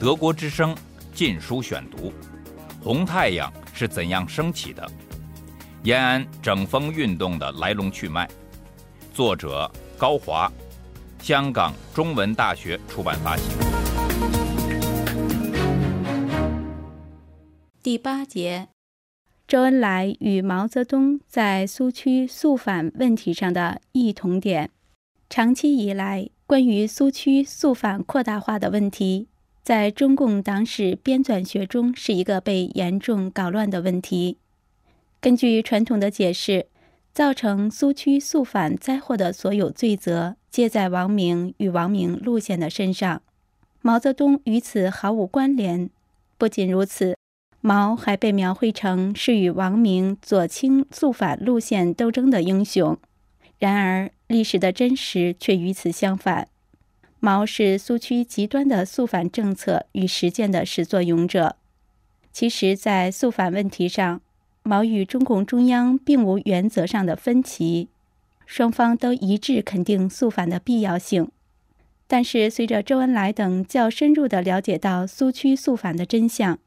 德国之声《禁书选读》：红太阳是怎样升起的？延安整风运动的来龙去脉。作者高华，香港中文大学出版发行。第八节：周恩来与毛泽东在苏区肃反问题上的异同点。长期以来，关于苏区肃反扩大化的问题，在中共党史编纂学中是一个被严重搞乱的问题。根据传统的解释，造成苏区肃反灾祸的所有罪责，皆在王明与王明路线的身上，毛泽东与此毫无关联。不仅如此。毛还被描绘成是与王明、左倾肃反路线斗争的英雄，然而历史的真实却与此相反。毛是苏区极端的肃反政策与实践的始作俑者。其实，在肃反问题上，毛与中共中央并无原则上的分歧，双方都一致肯定肃反的必要性。但是，随着周恩来等较深入地了解到苏区肃反的真相，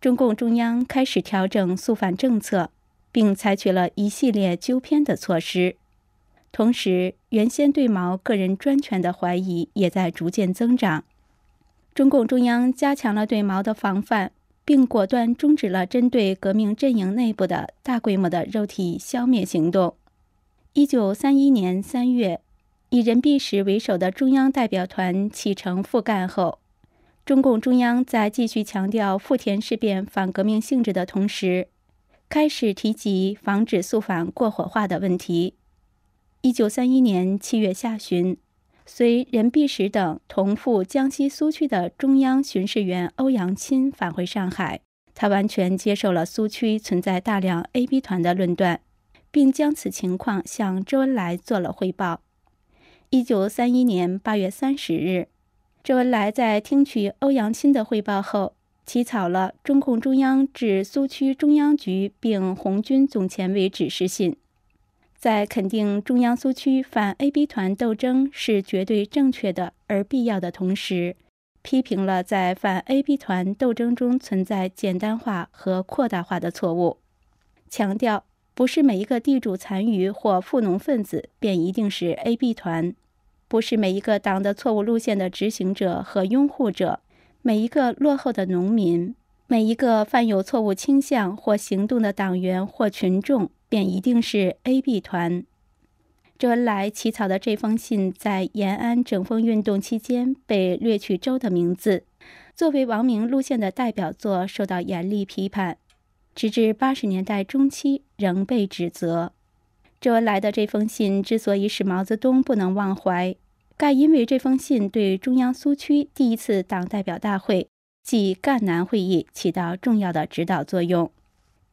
中共中央开始调整肃反政策，并采取了一系列纠偏的措施。同时，原先对毛个人专权的怀疑也在逐渐增长。中共中央加强了对毛的防范，并果断终止了针对革命阵营内部的大规模的肉体消灭行动。一九三一年三月，以任弼时为首的中央代表团启程赴赣后。中共中央在继续强调富田事变反革命性质的同时，开始提及防止肃反过火化的问题。一九三一年七月下旬，随任弼时等同赴江西苏区的中央巡视员欧阳钦返回上海，他完全接受了苏区存在大量 A、B 团的论断，并将此情况向周恩来做了汇报。一九三一年八月三十日。周恩来在听取欧阳钦的汇报后，起草了中共中央致苏区中央局并红军总前委指示信，在肯定中央苏区反 A、B 团斗争是绝对正确的而必要的同时，批评了在反 A、B 团斗争中存在简单化和扩大化的错误，强调不是每一个地主残余或富农分子便一定是 A、B 团。不是每一个党的错误路线的执行者和拥护者，每一个落后的农民，每一个犯有错误倾向或行动的党员或群众，便一定是 A、B 团。周恩来起草的这封信在延安整风运动期间被略去“周”的名字，作为王明路线的代表作，受到严厉批判，直至八十年代中期仍被指责。周恩来的这封信之所以使毛泽东不能忘怀，盖因为这封信对中央苏区第一次党代表大会即赣南会议起到重要的指导作用。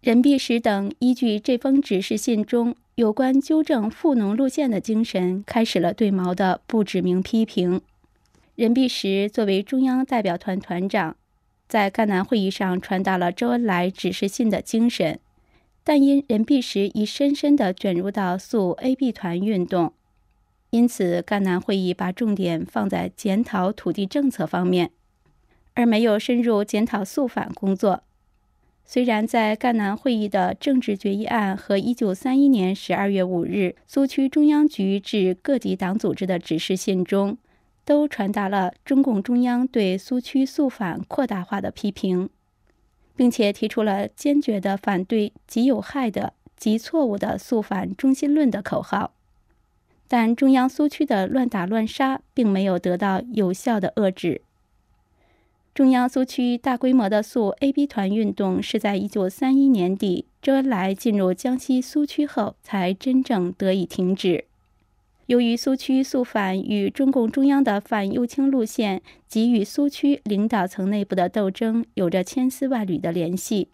任弼时等依据这封指示信中有关纠正富农路线的精神，开始了对毛的不指名批评。任弼时作为中央代表团团长，在赣南会议上传达了周恩来指示信的精神。但因任弼时已深深地卷入到肃 A、B 团运动，因此赣南会议把重点放在检讨土地政策方面，而没有深入检讨肃反工作。虽然在赣南会议的政治决议案和1931年12月5日苏区中央局致各级党组织的指示信中，都传达了中共中央对苏区肃反扩大化的批评。并且提出了坚决的反对极有害的、极错误的肃反中心论的口号，但中央苏区的乱打乱杀并没有得到有效的遏制。中央苏区大规模的肃 A、B 团运动是在1931年底周恩来进入江西苏区后才真正得以停止。由于苏区肃反与中共中央的反右倾路线及与苏区领导层内部的斗争有着千丝万缕的联系，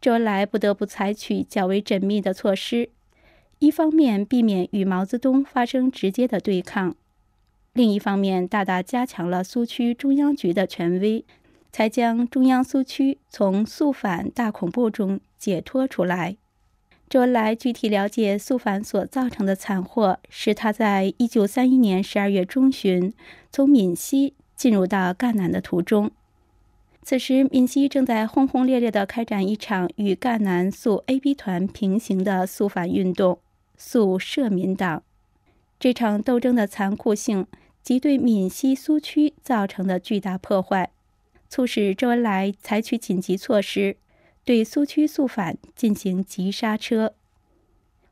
周恩来不得不采取较为缜密的措施，一方面避免与毛泽东发生直接的对抗，另一方面大大加强了苏区中央局的权威，才将中央苏区从肃反大恐怖中解脱出来。周恩来具体了解肃反所造成的惨祸，是他在一九三一年十二月中旬从闽西进入到赣南的途中。此时，闽西正在轰轰烈烈地开展一场与赣南肃 AB 团平行的肃反运动——肃社民党。这场斗争的残酷性及对闽西苏区造成的巨大破坏，促使周恩来采取紧急措施，对苏区肃反进行急刹车。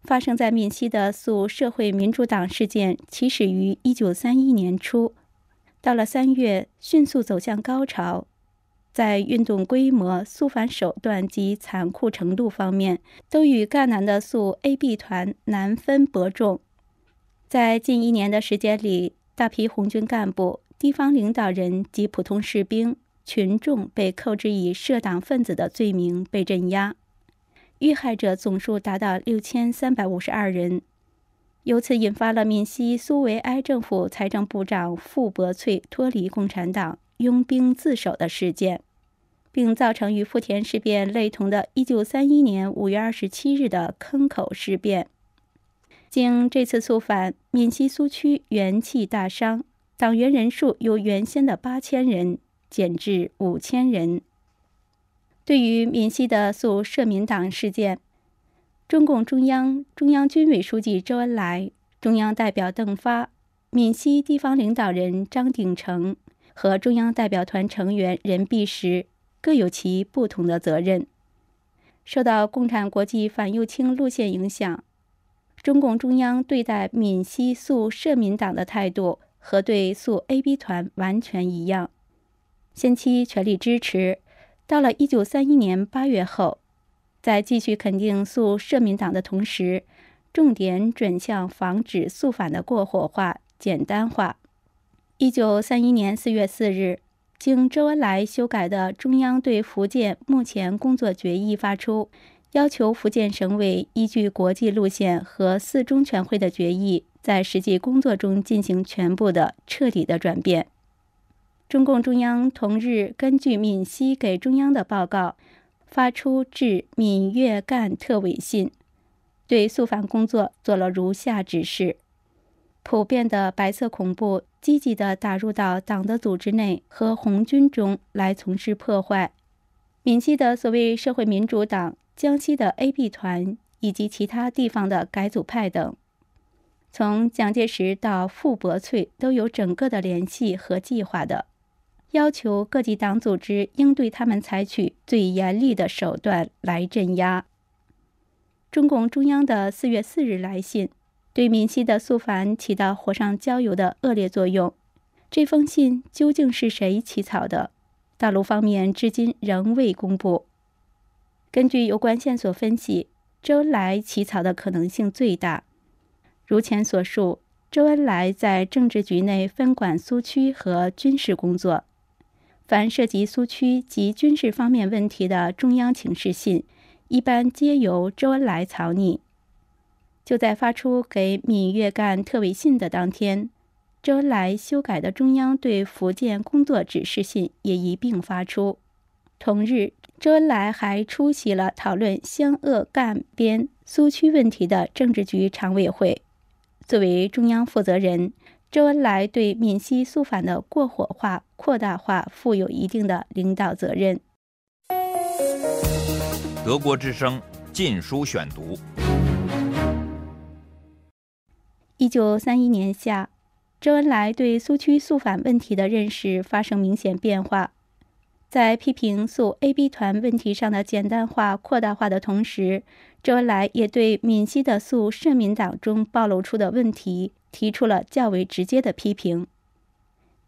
发生在闽西的肃社会民主党事件起始于1931年初，到了三月，迅速走向高潮。在运动规模、肃反手段及残酷程度方面，都与赣南的肃 AB 团难分伯仲。在近一年的时间里，大批红军干部、地方领导人及普通士兵、群众被扣之以涉党分子的罪名被镇压，遇害者总数达到六千三百五十二人。由此引发了闽西苏维埃政府财政部长傅伯翠脱离共产党。拥兵自首的事件，并造成与富田事变类同的1931年5月27日的坑口事变。经这次肃反，闽西苏区元气大伤，党员人数由原先的8000人减至5000人。对于闽西的肃社民党事件，中共中央、中央军委书记周恩来、中央代表邓发、闽西地方领导人张鼎丞。和中央代表团成员任弼时各有其不同的责任。受到共产国际反右倾路线影响，中共中央对待闽西肃社民党的态度和对肃 AB 团完全一样，先期全力支持。到了1931年8月后，在继续肯定肃社民党的同时，重点转向防止肃反的过火化、简单化。一九三一年四月四日，经周恩来修改的中央对福建目前工作决议发出，要求福建省委依据国际路线和四中全会的决议，在实际工作中进行全部的彻底的转变。中共中央同日根据闽西给中央的报告，发出致闽粤赣特委信，对肃反工作做了如下指示。普遍的白色恐怖积极地打入到党的组织内和红军中来从事破坏。闽西的所谓社会民主党、江西的 AB 团以及其他地方的改组派等，从蒋介石到傅伯翠都有整个的联系和计划的，要求各级党组织应对他们采取最严厉的手段来镇压。中共中央的四月四日来信。对闽西的肃反起到火上浇油的恶劣作用。这封信究竟是谁起草的？大陆方面至今仍未公布。根据有关线索分析，周恩来起草的可能性最大。如前所述，周恩来在政治局内分管苏区和军事工作，凡涉及苏区及军事方面问题的中央请示信，一般皆由周恩来草拟。就在发出给闽粤赣特委信的当天，周恩来修改的中央对福建工作指示信也一并发出。同日，周恩来还出席了讨论湘鄂赣边苏区问题的政治局常委会。作为中央负责人，周恩来对闽西肃反的过火化、扩大化负有一定的领导责任。德国之声《禁书选读》。一九三一年夏，周恩来对苏区肃反问题的认识发生明显变化。在批评诉 AB 团问题上的简单化、扩大化的同时，周恩来也对闽西的诉社民党中暴露出的问题提出了较为直接的批评。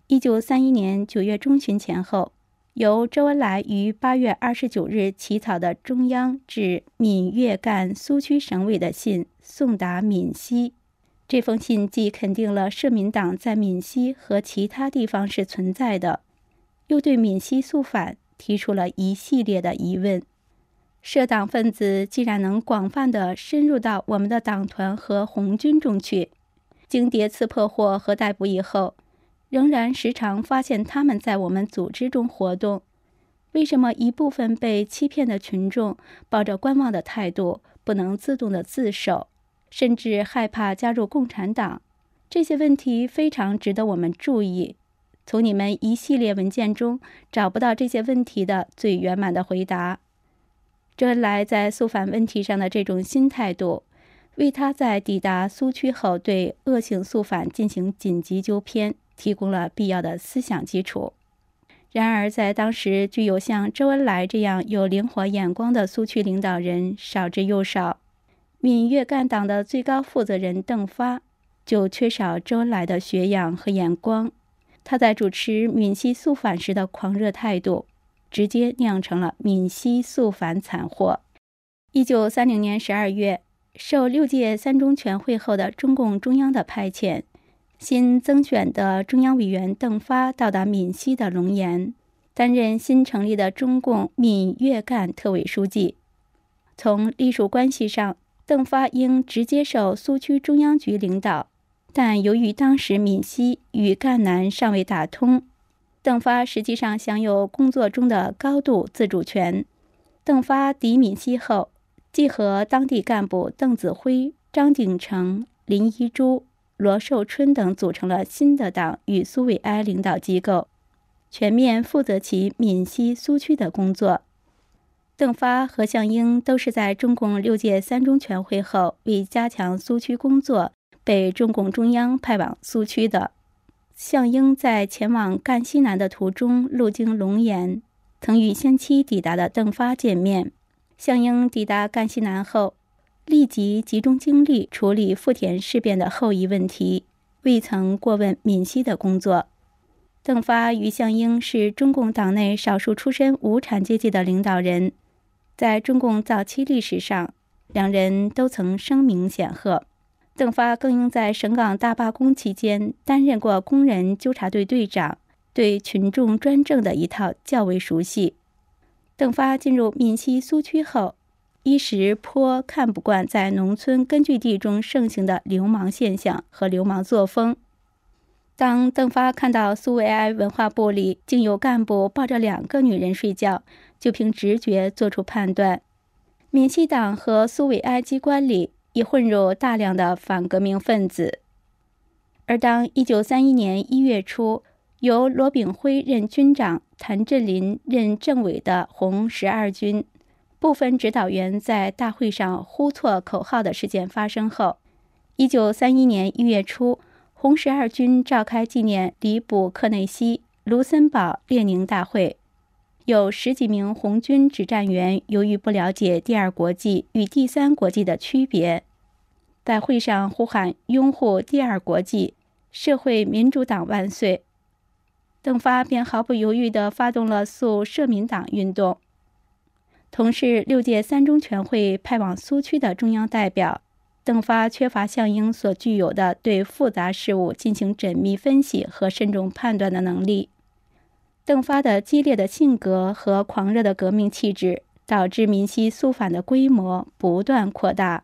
一九三一年九月中旬前后，由周恩来于八月二十九日起草的中央致闽粤赣苏区省委的信送达闽西。这封信既肯定了社民党在闽西和其他地方是存在的，又对闽西肃反提出了一系列的疑问：社党分子既然能广泛地深入到我们的党团和红军中去，经迭次破获和逮捕以后，仍然时常发现他们在我们组织中活动，为什么一部分被欺骗的群众抱着观望的态度，不能自动的自首？甚至害怕加入共产党，这些问题非常值得我们注意。从你们一系列文件中找不到这些问题的最圆满的回答。周恩来在肃反问题上的这种新态度，为他在抵达苏区后对恶性肃反进行紧急纠偏提供了必要的思想基础。然而，在当时，具有像周恩来这样有灵活眼光的苏区领导人少之又少。闽粤赣党的最高负责人邓发就缺少周恩来的学养和眼光。他在主持闽西肃反时的狂热态度，直接酿成了闽西肃反惨祸。一九三零年十二月，受六届三中全会后的中共中央的派遣，新增选的中央委员邓发到达闽西的龙岩，担任新成立的中共闽粤赣特委书记。从隶属关系上，邓发应直接受苏区中央局领导。但由于当时闽西与赣南尚未打通，邓发实际上享有工作中的高度自主权。邓发抵闽西后，即和当地干部邓子恢、张景成、林一珠、罗寿春等组成了新的党与苏维埃领导机构，全面负责起闽西苏区的工作。邓发和项英都是在中共六届三中全会后，为加强苏区工作。被中共中央派往苏区的项英，在前往赣西南的途中，路经龙岩，曾与先期抵达的邓发见面。项英抵达赣西南后，立即集中精力处理富田事变的后遗问题，未曾过问闽西的工作。邓发与项英是中共党内少数出身无产阶级的领导人，在中共早期历史上，两人都曾声名显赫。邓发更应在省港大罢工期间担任过工人纠察队队长，对群众专政的一套较为熟悉。邓发进入闽西苏区后，一时颇看不惯在农村根据地中盛行的流氓现象和流氓作风。当邓发看到苏维埃文化部里竟有干部抱着两个女人睡觉，就凭直觉做出判断：闽西党和苏维埃机关里。已混入大量的反革命分子，而当1931年1月初由罗炳辉任军长、谭震林任政委的红十二军部分指导员在大会上呼错口号的事件发生后，1931年1月初，红十二军召开纪念李卜克内西、卢森堡、列宁大会。有十几名红军指战员由于不了解第二国际与第三国际的区别，在会上呼喊“拥护第二国际，社会民主党万岁”，邓发便毫不犹豫地发动了肃社民党运动。同是六届三中全会派往苏区的中央代表，邓发缺乏项英所具有的对复杂事物进行缜密分析和慎重判断的能力。邓发的激烈的性格和狂热的革命气质，导致闽西肃反的规模不断扩大。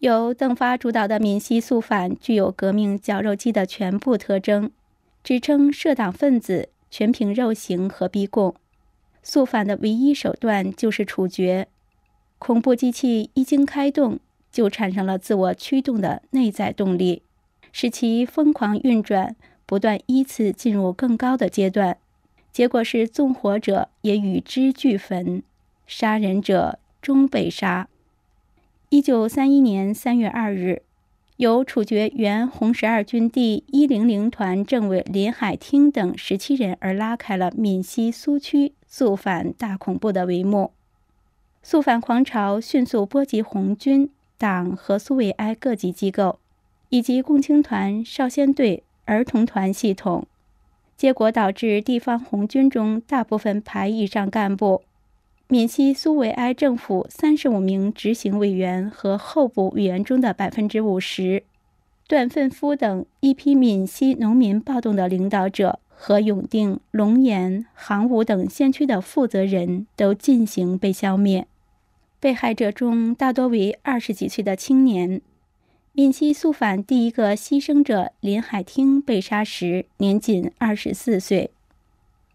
由邓发主导的闽西肃反具有革命绞肉机的全部特征，支撑涉党分子全凭肉刑和逼供。肃反的唯一手段就是处决。恐怖机器一经开动，就产生了自我驱动的内在动力，使其疯狂运转。不断依次进入更高的阶段，结果是纵火者也与之俱焚，杀人者终被杀。一九三一年三月二日，由处决原红十二军第一零零团政委林海汀等十七人而拉开了闽西苏区肃反大恐怖的帷幕。肃反狂潮迅速波及红军、党和苏维埃各级机构，以及共青团、少先队。儿童团系统，结果导致地方红军中大部分排以上干部、闽西苏维埃政府三十五名执行委员和候补委员中的百分之五十，段奋夫等一批闽西农民暴动的领导者和永定、龙岩、杭武等县区的负责人都进行被消灭。被害者中大多为二十几岁的青年。闽西肃反第一个牺牲者林海汀被杀时年仅二十四岁，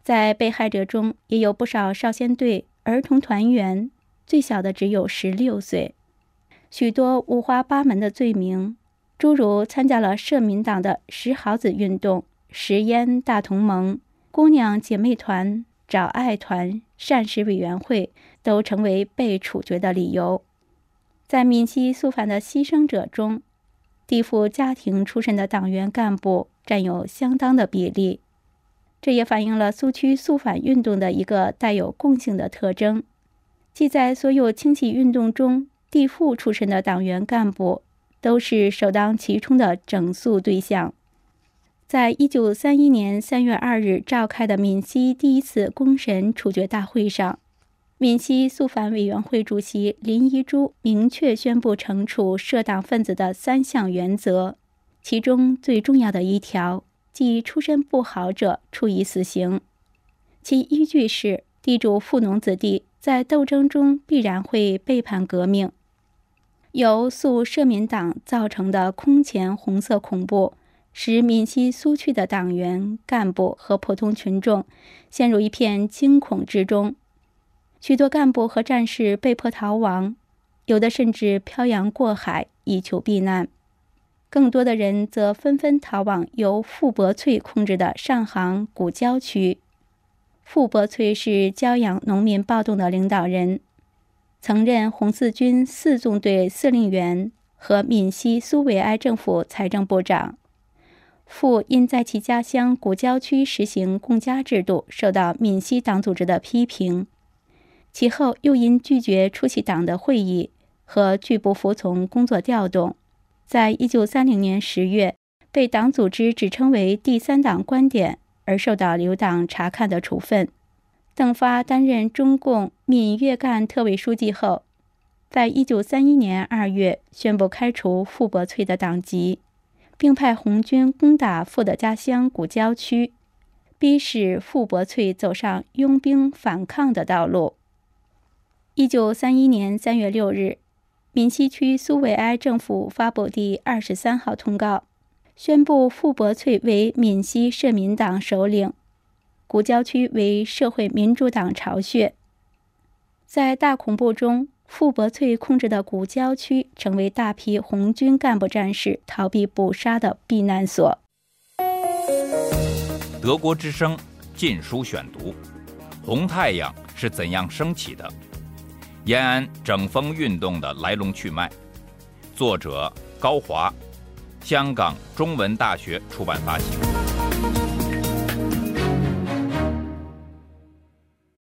在被害者中也有不少少先队儿童团员，最小的只有十六岁。许多五花八门的罪名，诸如参加了社民党的石壕子运动、食烟大同盟、姑娘姐妹团、找爱团、膳食委员会都成为被处决的理由。在闽西肃反的牺牲者中，地富家庭出身的党员干部占有相当的比例。这也反映了苏区肃反运动的一个带有共性的特征，即在所有清洗运动中，地富出身的党员干部都是首当其冲的整肃对象。在一九三一年三月二日召开的闽西第一次公审处决大会上，闽西肃反委员会主席林宜珠明确宣布惩处涉党分子的三项原则，其中最重要的一条。即出身不好者处以死刑，其依据是地主富农子弟在斗争中必然会背叛革命。由肃社民党造成的空前红色恐怖，使闽西苏区的党员干部和普通群众陷入一片惊恐之中，许多干部和战士被迫逃亡，有的甚至漂洋过海以求避难。更多的人则纷纷逃往由傅伯翠控制的上杭古郊区。傅伯翠是骄阳农民暴动的领导人，曾任红四军四纵队司令员和闽西苏维埃政府财政部长。傅因在其家乡古郊区实行共家制度，受到闽西党组织的批评。其后又因拒绝出席党的会议和拒不服从工作调动。在一九三零年十月，被党组织指称为第三党观点而受到留党察看的处分。邓发担任中共闽粤赣特委书记后，在一九三一年二月宣布开除傅伯翠的党籍，并派红军攻打傅的家乡古郊区，逼使傅伯翠走上拥兵反抗的道路。一九三一年三月六日。闽西区苏维埃政府发布第二十三号通告，宣布傅伯翠为闽西社民党首领，古郊区为社会民主党巢穴。在大恐怖中，傅伯翠控制的古郊区成为大批红军干部战士逃避捕杀的避难所。德国之声《禁书选读》：红太阳是怎样升起的？延安整风运动的来龙去脉，作者高华，香港中文大学出版发行。